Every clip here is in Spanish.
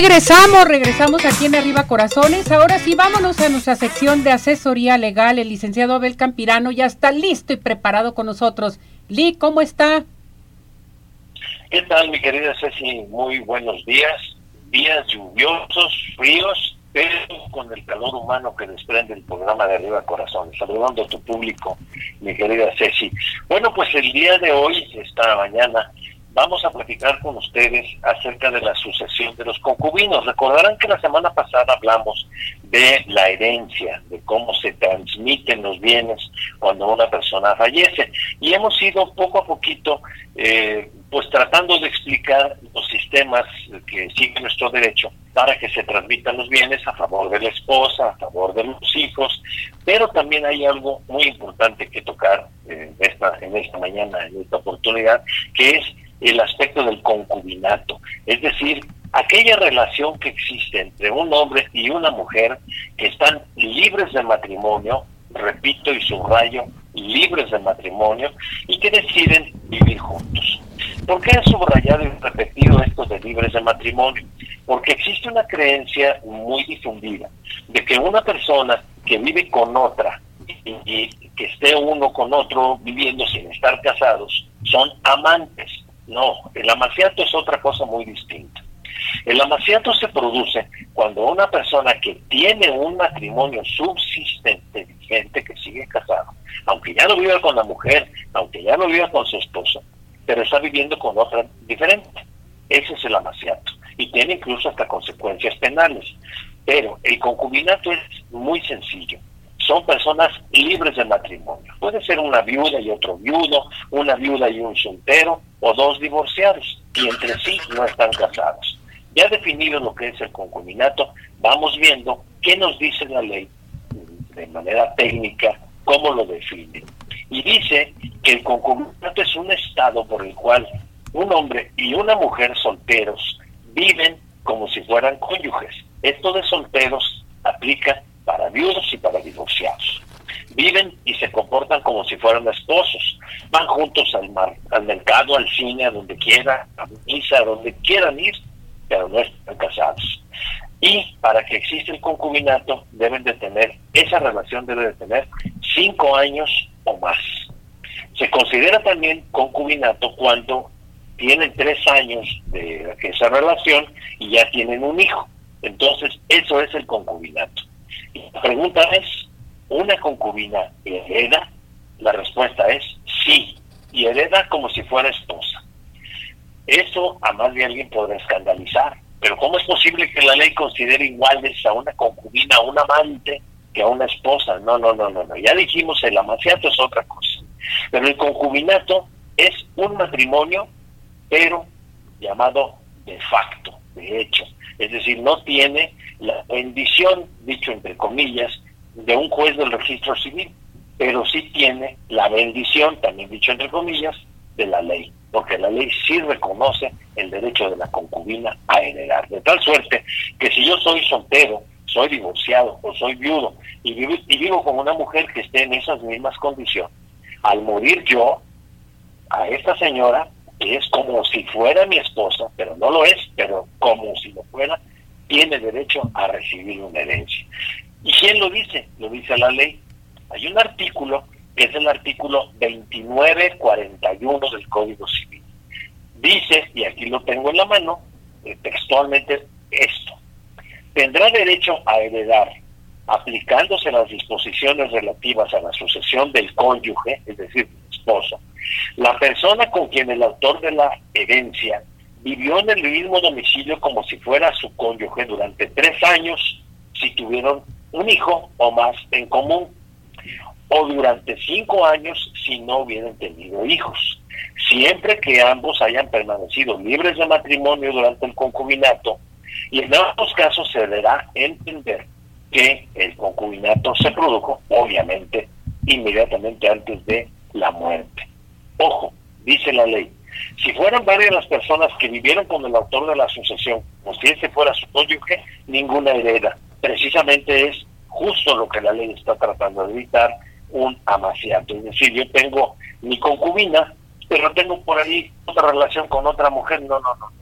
Regresamos, regresamos aquí en Arriba Corazones. Ahora sí, vámonos a nuestra sección de asesoría legal. El licenciado Abel Campirano ya está listo y preparado con nosotros. Lee, ¿cómo está? ¿Qué tal, mi querida Ceci? Muy buenos días. Días lluviosos, fríos, pero con el calor humano que desprende el programa de Arriba Corazones. Saludando a tu público, mi querida Ceci. Bueno, pues el día de hoy, esta mañana, vamos a platicar con ustedes acerca de la sucesión de los concubinos. Recordarán que la semana pasada hablamos de la herencia, de cómo se transmiten los bienes cuando una persona fallece. Y hemos ido poco a poquito, eh, pues tratando de explicar los sistemas que sigue nuestro derecho para que se transmitan los bienes a favor de la esposa, a favor de los hijos, pero también hay algo muy importante que tocar eh, esta, en esta mañana, en esta oportunidad, que es el aspecto del concubinato, es decir, aquella relación que existe entre un hombre y una mujer que están libres de matrimonio, repito y subrayo, libres de matrimonio y que deciden vivir juntos. ¿Por qué he subrayado y repetido esto de libres de matrimonio? Porque existe una creencia muy difundida de que una persona que vive con otra y, y que esté uno con otro viviendo sin estar casados son amantes no, el amaciato es otra cosa muy distinta. El amaciato se produce cuando una persona que tiene un matrimonio subsistente, vigente, que sigue casado, aunque ya no viva con la mujer, aunque ya no viva con su esposa, pero está viviendo con otra diferente. Ese es el amaciato. Y tiene incluso hasta consecuencias penales. Pero el concubinato es muy sencillo son personas libres de matrimonio. Puede ser una viuda y otro viudo, una viuda y un soltero, o dos divorciados, y entre sí no están casados. Ya definido lo que es el concubinato, vamos viendo qué nos dice la ley de manera técnica, cómo lo define. Y dice que el concubinato es un estado por el cual un hombre y una mujer solteros viven como si fueran cónyuges. Esto de solteros aplica para viudos y para divorciados. Viven y se comportan como si fueran esposos. Van juntos al, mar, al mercado, al cine, a donde quieran, a misa, a donde quieran ir, pero no están casados. Y para que exista el concubinato, deben de tener, esa relación debe de tener cinco años o más. Se considera también concubinato cuando tienen tres años de esa relación y ya tienen un hijo. Entonces, eso es el concubinato. La pregunta es, ¿una concubina hereda? La respuesta es sí, y hereda como si fuera esposa. Eso a más de alguien podrá escandalizar, pero ¿cómo es posible que la ley considere iguales a una concubina, a un amante, que a una esposa? No, no, no, no, no. Ya dijimos, el amaciato es otra cosa. Pero el concubinato es un matrimonio, pero llamado de facto, de hecho. Es decir, no tiene la bendición, dicho entre comillas, de un juez del registro civil, pero sí tiene la bendición, también dicho entre comillas, de la ley, porque la ley sí reconoce el derecho de la concubina a heredar, de tal suerte que si yo soy soltero, soy divorciado o soy viudo y vivo, y vivo con una mujer que esté en esas mismas condiciones, al morir yo, a esta señora, que es como si fuera mi esposa, pero no lo es, pero como si lo fuera, tiene derecho a recibir una herencia. ¿Y quién lo dice? Lo dice la ley. Hay un artículo que es el artículo 2941 del Código Civil. Dice, y aquí lo tengo en la mano, eh, textualmente esto. Tendrá derecho a heredar, aplicándose las disposiciones relativas a la sucesión del cónyuge, es decir, esposo, la persona con quien el autor de la herencia vivió en el mismo domicilio como si fuera su cónyuge durante tres años si tuvieron un hijo o más en común, o durante cinco años si no hubieran tenido hijos, siempre que ambos hayan permanecido libres de matrimonio durante el concubinato, y en ambos casos se deberá entender que el concubinato se produjo, obviamente, inmediatamente antes de la muerte. Ojo, dice la ley, si fueran varias las personas que vivieron con el autor de la sucesión, como si ese fuera su cónyuge, ninguna hereda. Precisamente es justo lo que la ley está tratando de evitar, un amaciato. Es decir, yo tengo mi concubina, pero tengo por ahí otra relación con otra mujer. No, no, no.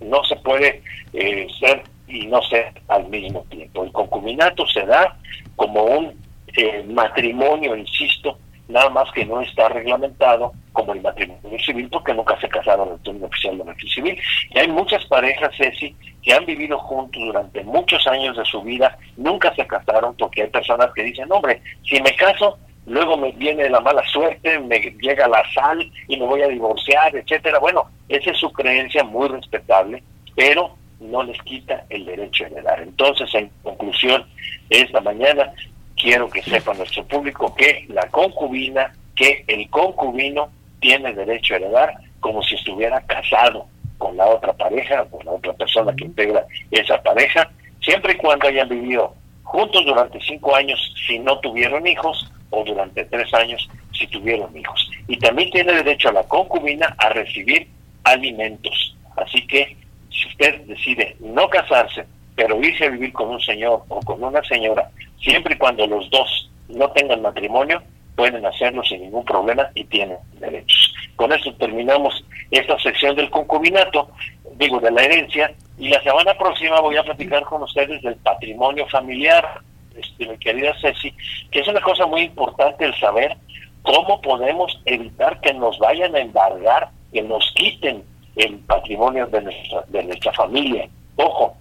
No se puede eh, ser y no ser al mismo tiempo. El concubinato se da como un eh, matrimonio, insisto, nada más que no está reglamentado como el matrimonio civil porque nunca se casaron en el término oficial de matrimonio civil. Y hay muchas parejas, Ceci, que han vivido juntos durante muchos años de su vida, nunca se casaron porque hay personas que dicen, hombre, si me caso, luego me viene la mala suerte, me llega la sal y me voy a divorciar, etcétera. Bueno, esa es su creencia muy respetable, pero no les quita el derecho a heredar. Entonces, en conclusión, esta mañana quiero que sepa nuestro público que la concubina, que el concubino tiene derecho a heredar como si estuviera casado con la otra pareja, con la otra persona que integra esa pareja, siempre y cuando hayan vivido juntos durante cinco años si no tuvieron hijos o durante tres años si tuvieron hijos. Y también tiene derecho a la concubina a recibir alimentos. Así que si usted decide no casarse, pero irse a vivir con un señor o con una señora, siempre y cuando los dos no tengan matrimonio, pueden hacerlo sin ningún problema y tienen derechos. Con eso terminamos esta sección del concubinato, digo, de la herencia, y la semana próxima voy a platicar con ustedes del patrimonio familiar, este, mi querida Ceci, que es una cosa muy importante el saber cómo podemos evitar que nos vayan a embargar, que nos quiten el patrimonio de nuestra, de nuestra familia. Ojo,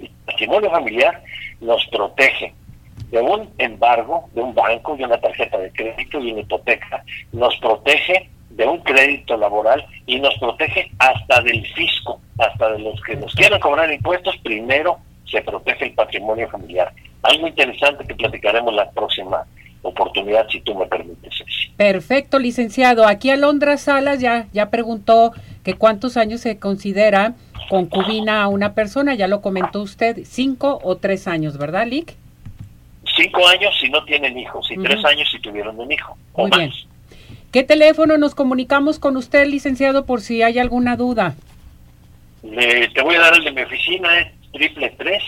el patrimonio familiar nos protege de un embargo de un banco, de una tarjeta de crédito y una hipoteca, nos protege de un crédito laboral y nos protege hasta del fisco, hasta de los que nos quieran cobrar impuestos, primero se protege el patrimonio familiar. Algo interesante que platicaremos la próxima oportunidad, si tú me permites. Perfecto, licenciado. Aquí Alondra Salas ya, ya preguntó que cuántos años se considera concubina a una persona, ya lo comentó usted, cinco o tres años, ¿verdad, Lick? Cinco años si no tienen hijos y tres años si tuvieron un hijo. Muy bien. ¿Qué teléfono nos comunicamos con usted, licenciado, por si hay alguna duda? te voy a dar el de mi oficina, es triple tres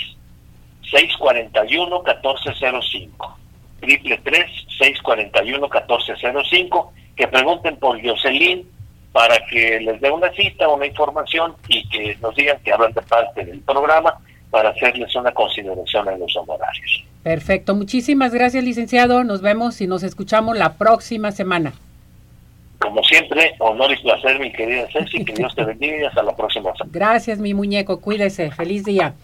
641 1405 triple tres 641 1405 que pregunten por Jocelyn para que les dé una cita, una información y que nos digan que hablan de parte del programa para hacerles una consideración en los honorarios. Perfecto, muchísimas gracias licenciado, nos vemos y nos escuchamos la próxima semana. Como siempre, honor y placer mi querida Ceci, que Dios te bendiga y hasta la próxima semana. Gracias mi muñeco, cuídese, feliz día.